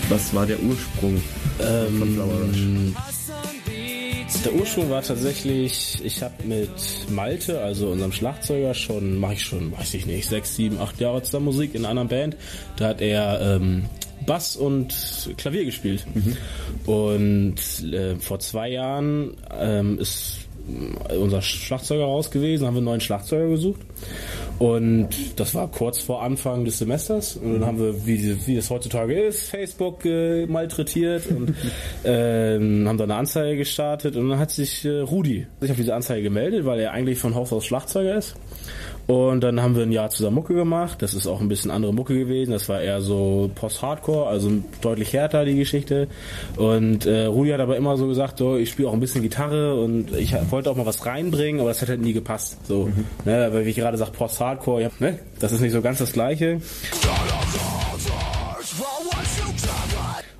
Q: Was war der Ursprung von Flower Rush?
R: Der Ursprung war tatsächlich, ich habe mit Malte, also unserem Schlagzeuger, schon, mache ich schon, weiß ich nicht, sechs, sieben, acht Jahre zusammen Musik in einer anderen Band. Da hat er ähm, Bass und Klavier gespielt. Und äh, vor zwei Jahren ähm, ist unser Schlagzeuger raus gewesen, haben wir einen neuen Schlagzeuger gesucht. Und das war kurz vor Anfang des Semesters. Und dann haben wir, wie, wie es heutzutage ist, Facebook äh, malträtiert und ähm, haben da eine Anzeige gestartet. Und dann hat sich äh, Rudi sich auf diese Anzeige gemeldet, weil er eigentlich von Haus aus Schlagzeuger ist. Und dann haben wir ein Jahr zusammen Mucke gemacht. Das ist auch ein bisschen andere Mucke gewesen. Das war eher so Post-Hardcore, also deutlich härter die Geschichte. Und äh, Rudi hat aber immer so gesagt, so, ich spiele auch ein bisschen Gitarre und ich wollte auch mal was reinbringen, aber das hat halt nie gepasst. So, ne, weil wie ich gerade sage, Post-Hardcore, ja, ne, das ist nicht so ganz das Gleiche.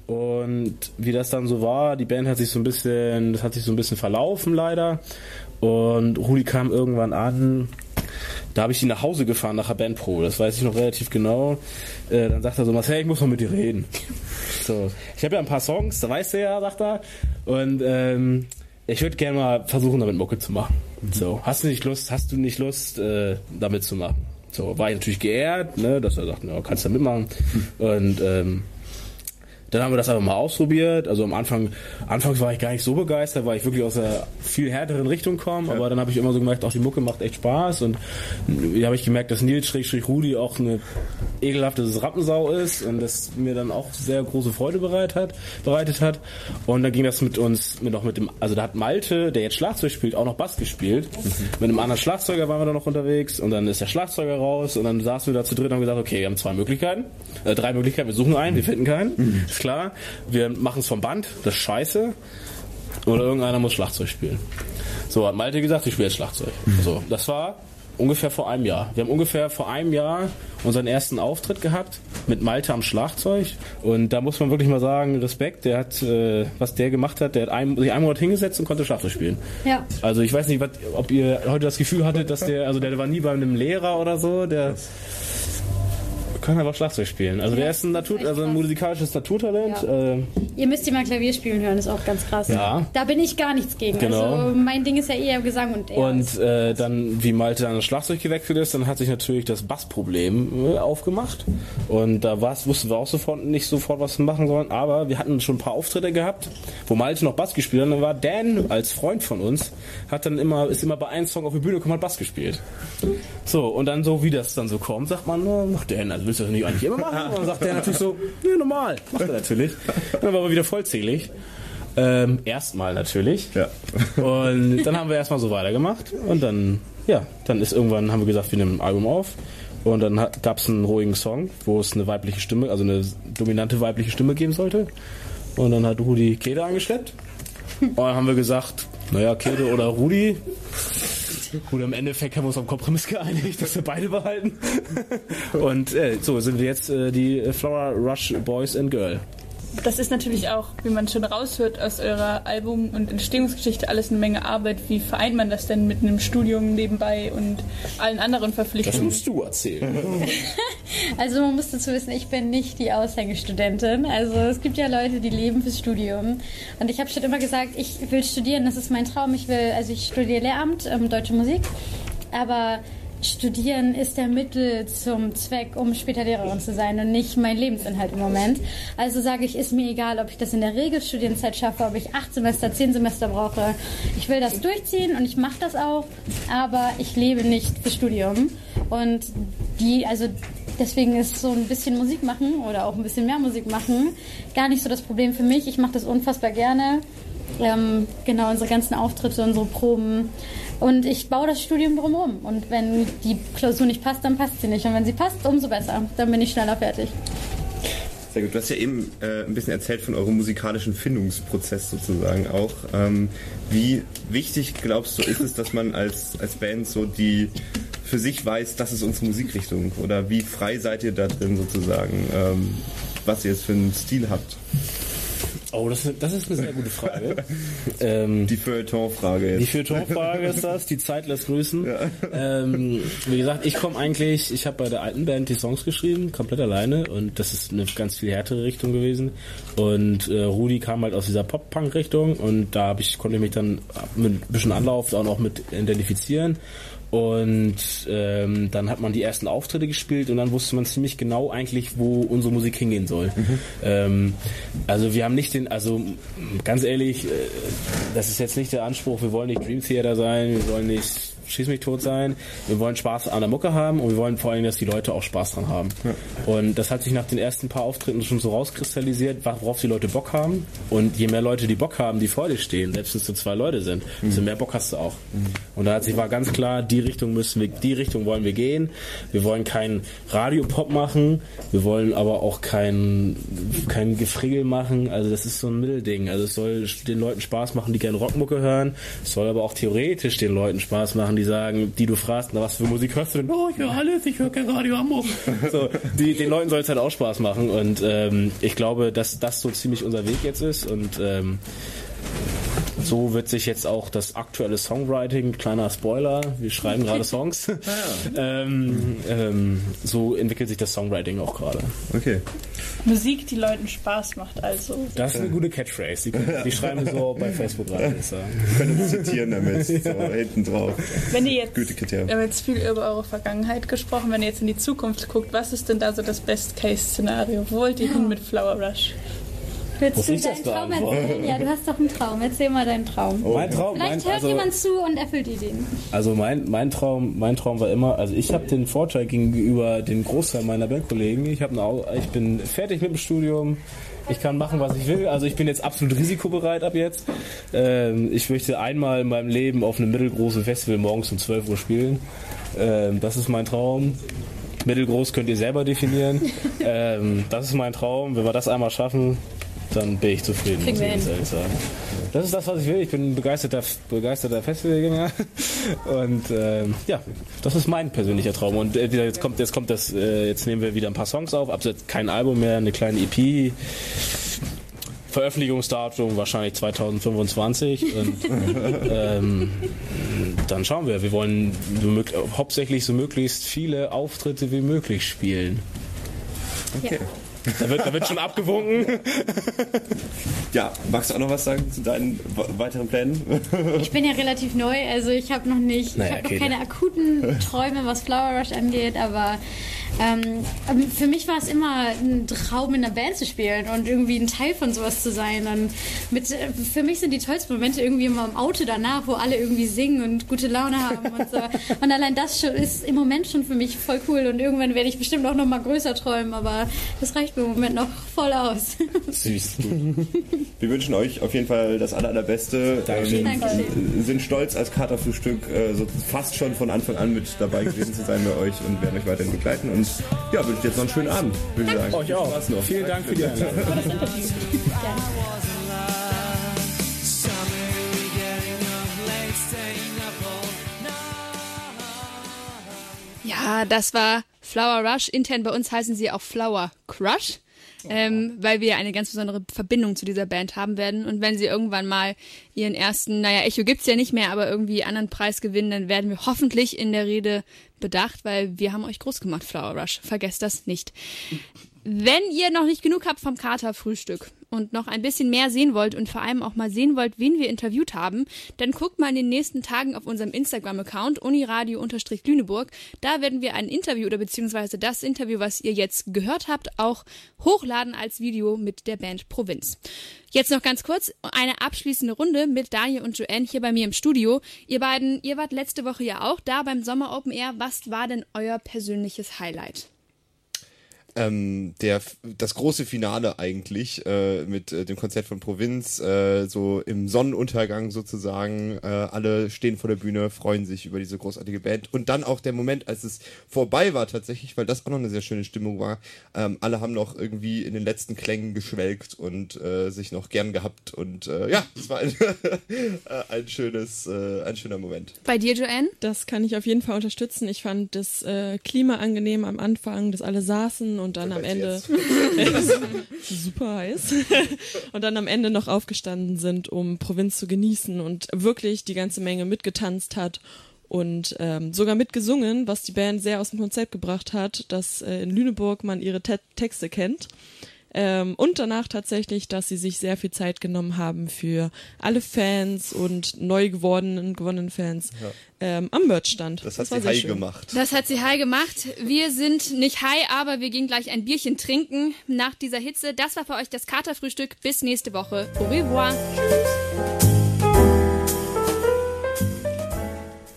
R: Und wie das dann so war, die Band hat sich so ein bisschen, das hat sich so ein bisschen verlaufen leider. Und Rudi kam irgendwann an. Da habe ich ihn nach Hause gefahren nach Bandprobe, das weiß ich noch relativ genau. Äh, dann sagt er so, Marcel, ich muss mal mit dir reden. So, ich habe ja ein paar Songs, da weißt du ja, sagt er. Und ähm, ich würde gerne mal versuchen, damit Mucke zu machen. So, hast du nicht Lust, hast du nicht Lust, äh, damit zu machen? So, war ich natürlich geehrt, ne, dass er sagt, ja, kannst du mitmachen. Und ähm, Dann haben wir das einfach mal ausprobiert. Also am Anfang, anfangs war ich gar nicht so begeistert, weil ich wirklich aus einer viel härteren Richtung komme. Aber dann habe ich immer so gemerkt, auch die Mucke macht echt Spaß. Und da habe ich gemerkt, dass Nils Schrägstrich Rudi auch eine ekelhafte Rappensau ist und das mir dann auch sehr große Freude bereit hat, bereitet hat. Und dann ging das mit uns, mit noch mit dem, also da hat Malte, der jetzt Schlagzeug spielt, auch noch Bass gespielt. Mit einem anderen Schlagzeuger waren wir da noch unterwegs und dann ist der Schlagzeuger raus und dann saßen wir da zu dritt und haben gesagt, okay, wir haben zwei Möglichkeiten, äh, drei Möglichkeiten, wir suchen einen, wir finden keinen, ist klar. Wir machen es vom Band, das ist scheiße. Oder irgendeiner muss Schlagzeug spielen. So hat Malte gesagt, ich spiele jetzt Schlagzeug. So, das war ungefähr vor einem Jahr. Wir haben ungefähr vor einem Jahr unseren ersten Auftritt gehabt mit Malte am Schlagzeug. Und da muss man wirklich mal sagen, Respekt, der hat, äh, was der gemacht hat, der hat ein, sich einen Monat hingesetzt und konnte Schlagzeug spielen.
S: Ja.
R: Also ich weiß nicht, was, ob ihr heute das Gefühl hattet, dass der, also der war nie bei einem Lehrer oder so, der kann einfach Schlagzeug spielen. Also der ist ein, Natur, also ein musikalisches Naturtalent. Äh,
S: Ihr müsst ihn mal Klavier spielen hören, ist auch ganz krass.
R: Ja.
S: Da bin ich gar nichts gegen.
R: Genau.
S: Also mein Ding ist ja eher Gesang und er.
R: Und äh, dann, wie Malte dann das Schlagzeug gewechselt ist, dann hat sich natürlich das Bassproblem äh, aufgemacht. Und da war's, wussten wir auch sofort nicht sofort, was wir machen sollen. Aber wir hatten schon ein paar Auftritte gehabt, wo Malte noch Bass gespielt hat. Und dann war Dan als Freund von uns, hat dann immer, ist immer bei einem Song auf die Bühne gekommen, hat Bass gespielt. So, und dann so, wie das dann so kommt, sagt man, na, mach Dan, also willst du das nicht eigentlich immer machen? Und dann sagt der natürlich so, ja, normal. Macht er natürlich. Dann war er wieder vollzählig. Ähm, erstmal natürlich. Und dann haben wir erstmal so weitergemacht. Und dann, ja, dann ist irgendwann, haben wir gesagt, wir nehmen ein Album auf. Und dann gab es einen ruhigen Song, wo es eine weibliche Stimme, also eine dominante weibliche Stimme geben sollte. Und dann hat Rudi Kede angeschleppt. Und dann haben wir gesagt, naja, Kede oder Rudi. Gut, im Endeffekt haben wir uns auf einen Kompromiss geeinigt, dass wir beide behalten. Und äh, so sind wir jetzt äh, die Flower Rush Boys and Girl.
T: Das ist natürlich auch, wie man schon raushört aus eurer Album- und Entstehungsgeschichte, alles eine Menge Arbeit. Wie vereint man das denn mit einem Studium nebenbei und allen anderen Verpflichtungen?
R: du erzählen.
S: Also man muss dazu wissen, ich bin nicht die Aushängestudentin. Also es gibt ja Leute, die leben fürs Studium. Und ich habe schon immer gesagt, ich will studieren, das ist mein Traum. Ich will, also ich studiere Lehramt, ähm, Deutsche Musik. Aber Studieren ist der Mittel zum Zweck, um später Lehrerin zu sein und nicht mein Lebensinhalt im Moment. Also sage ich, ist mir egal, ob ich das in der Regelstudienzeit schaffe, ob ich acht Semester, zehn Semester brauche. Ich will das durchziehen und ich mache das auch, aber ich lebe nicht für Studium. Und die, also deswegen ist so ein bisschen Musik machen oder auch ein bisschen mehr Musik machen gar nicht so das Problem für mich. Ich mache das unfassbar gerne. Ähm, genau, unsere ganzen Auftritte, unsere Proben. Und ich baue das Studium drumherum. Und wenn die Klausur nicht passt, dann passt sie nicht. Und wenn sie passt, umso besser. Dann bin ich schneller fertig.
M: Sehr gut. Du hast ja eben äh, ein bisschen erzählt von eurem musikalischen Findungsprozess sozusagen auch. Ähm, wie wichtig glaubst du ist es, dass man als, als Band so die für sich weiß, das ist unsere Musikrichtung? Oder wie frei seid ihr da drin sozusagen, ähm, was ihr jetzt für einen Stil habt?
R: Oh, das, das ist eine sehr gute Frage. ähm,
M: die Feuilleton-Frage jetzt.
R: Die Feuilleton-Frage ist das, die Zeit lässt grüßen. Ähm, wie gesagt, ich komme eigentlich, ich habe bei der alten Band die Songs geschrieben, komplett alleine und das ist eine ganz viel härtere Richtung gewesen. Und äh, Rudi kam halt aus dieser Pop-Punk-Richtung und da hab ich, konnte ich mich dann mit ein bisschen Anlauf auch noch mit identifizieren. Und ähm, dann hat man die ersten Auftritte gespielt und dann wusste man ziemlich genau eigentlich, wo unsere Musik hingehen soll. Ähm, also wir haben nicht den, also ganz ehrlich, äh, das ist jetzt nicht der Anspruch, wir wollen nicht Dream Theater sein, wir wollen nicht Schieß mich tot sein, wir wollen Spaß an der Mucke haben und wir wollen vor allem, dass die Leute auch Spaß dran haben. Und das hat sich nach den ersten paar Auftritten schon so rauskristallisiert, worauf die Leute Bock haben. Und je mehr Leute, die Bock haben, die vor dir stehen, selbst wenn es nur zwei Leute sind, desto mehr Bock hast du auch. Und da hat sich war ganz klar, die Richtung müssen wir, die Richtung wollen wir gehen. Wir wollen keinen Radiopop machen, wir wollen aber auch kein, kein Gefrigel machen. Also das ist so ein Mittelding. Also es soll den Leuten Spaß machen, die gerne Rockmucke hören. Es soll aber auch theoretisch den Leuten Spaß machen, die sagen, die du fragst, na was für Musik hörst du denn? Oh, ich höre alles, ich höre kein Radio Hamburg. so, die, den Leuten soll es halt auch Spaß machen und ähm, ich glaube, dass das so ziemlich unser Weg jetzt ist und ähm, so wird sich jetzt auch das aktuelle Songwriting, kleiner Spoiler, wir schreiben gerade Songs, ähm, ähm, so entwickelt sich das Songwriting auch gerade.
M: Okay.
T: Musik, die Leuten Spaß macht, also.
R: Das ist eine gute Catchphrase, die, die schreiben wir so bei Facebook.
M: Wir können uns zitieren damit, so hinten drauf.
T: Wenn ihr jetzt,
M: Gütekriterium.
T: wir haben jetzt viel über eure Vergangenheit gesprochen, wenn ihr jetzt in die Zukunft guckt, was ist denn da so das Best-Case-Szenario? Wo wollt ihr hin mit Flower Rush?
S: Willst
R: Muss
S: du deinen Traum erzählen? Ja, du hast doch einen Traum. Erzähl mal deinen Traum.
R: Mein Traum,
S: Vielleicht
R: mein-
S: hört
R: also-
S: jemand zu und erfüllt dir den.
R: Also mein, mein, Traum, mein Traum war immer, also ich habe den Vorteil gegenüber dem Großteil meiner Bandkollegen. Ich, eine, ich bin fertig mit dem Studium. Ich kann machen, was ich will. Also ich bin jetzt absolut risikobereit ab jetzt. Ähm, ich möchte einmal in meinem Leben auf einem mittelgroßen Festival morgens um 12 Uhr spielen. Ähm, das ist mein Traum. Mittelgroß könnt ihr selber definieren. ähm, das ist mein Traum. Wenn wir das einmal schaffen, dann bin ich zufrieden,
S: Kriegen
R: muss ich ganz ehrlich sagen. Das ist das, was ich will. Ich bin ein begeisterter, begeisterter Festivalgänger. Und ähm, ja, das ist mein persönlicher Traum. Und äh, jetzt kommt, jetzt kommt das, äh, jetzt nehmen wir wieder ein paar Songs auf. Ab jetzt kein Album mehr, eine kleine EP. Veröffentlichungsdatum wahrscheinlich 2025 und ähm, dann schauen wir. Wir wollen hauptsächlich so möglichst viele Auftritte wie möglich spielen.
M: Okay.
R: Da wird, da wird schon abgewunken.
M: Ja, magst du auch noch was sagen zu deinen we- weiteren Plänen?
S: Ich bin ja relativ neu, also ich habe noch nicht,
M: Naja,
S: ich habe
M: okay,
S: noch keine
M: ne?
S: akuten Träume, was Flower Rush angeht, aber ähm, ähm, für mich war es immer ein Traum, in einer Band zu spielen und irgendwie ein Teil von sowas zu sein. Und mit, äh, für mich sind die tollsten Momente irgendwie immer im Auto danach, wo alle irgendwie singen und gute Laune haben und so. Und allein das schon ist im Moment schon für mich voll cool und irgendwann werde ich bestimmt auch noch mal größer träumen, aber das reicht mir im Moment noch voll aus.
R: Süß.
M: Wir wünschen euch auf jeden Fall das aller, allerbeste.
R: Dankeschön.
M: Ähm,
S: Dankeschön.
M: sind stolz als Katerfrühstück äh, so fast schon von Anfang an mit dabei gewesen zu sein bei euch und werden euch weiterhin begleiten. Und ja, wünsche jetzt noch einen schönen Abend, würde ich sagen.
R: Euch auch. Vielen Dank für die Einladung.
B: Ja, das war Flower Rush. Intern bei uns heißen sie auch Flower Crush, ähm, weil wir eine ganz besondere Verbindung zu dieser Band haben werden. Und wenn sie irgendwann mal ihren ersten, naja, Echo gibt's ja nicht mehr, aber irgendwie anderen Preis gewinnen, dann werden wir hoffentlich in der Rede bedacht, weil wir haben euch groß gemacht, Flower Rush. Vergesst das nicht. Wenn ihr noch nicht genug habt vom Kater-Frühstück und noch ein bisschen mehr sehen wollt und vor allem auch mal sehen wollt, wen wir interviewt haben, dann guckt mal in den nächsten Tagen auf unserem Instagram-Account uniradio-lüneburg. Da werden wir ein Interview oder beziehungsweise das Interview, was ihr jetzt gehört habt, auch hochladen als Video mit der Band Provinz. Jetzt noch ganz kurz eine abschließende Runde mit Daniel und Joanne hier bei mir im Studio. Ihr beiden, ihr wart letzte Woche ja auch da beim Sommer Open Air. Was war denn euer persönliches Highlight?
M: Ähm, der, das große Finale eigentlich äh, mit äh, dem Konzert von Provinz, äh, so im Sonnenuntergang sozusagen. Äh, alle stehen vor der Bühne, freuen sich über diese großartige Band. Und dann auch der Moment, als es vorbei war tatsächlich, weil das auch noch eine sehr schöne Stimmung war. Ähm, alle haben noch irgendwie in den letzten Klängen geschwelgt und äh, sich noch gern gehabt. Und äh, ja, es war ein, ein schönes, äh, ein schöner Moment.
B: Bei dir, Joanne?
P: Das kann ich auf jeden Fall unterstützen. Ich fand das äh, Klima angenehm am Anfang, dass alle saßen und dann am Ende super heiß und dann am Ende noch aufgestanden sind, um Provinz zu genießen und wirklich die ganze Menge mitgetanzt hat und ähm, sogar mitgesungen, was die Band sehr aus dem Konzept gebracht hat, dass äh, in Lüneburg man ihre Te Texte kennt. Ähm, und danach tatsächlich, dass sie sich sehr viel Zeit genommen haben für alle Fans und neu gewordenen, gewonnenen Fans
M: Ja.
P: ähm, am Merchstand.
M: Das hat
P: war
M: sie high
P: schön.
M: gemacht.
B: Das hat sie high gemacht. Wir sind nicht high, aber wir gehen gleich ein Bierchen trinken nach dieser Hitze. Das war für euch das Katerfrühstück. Bis nächste Woche. Au revoir. Tschüss.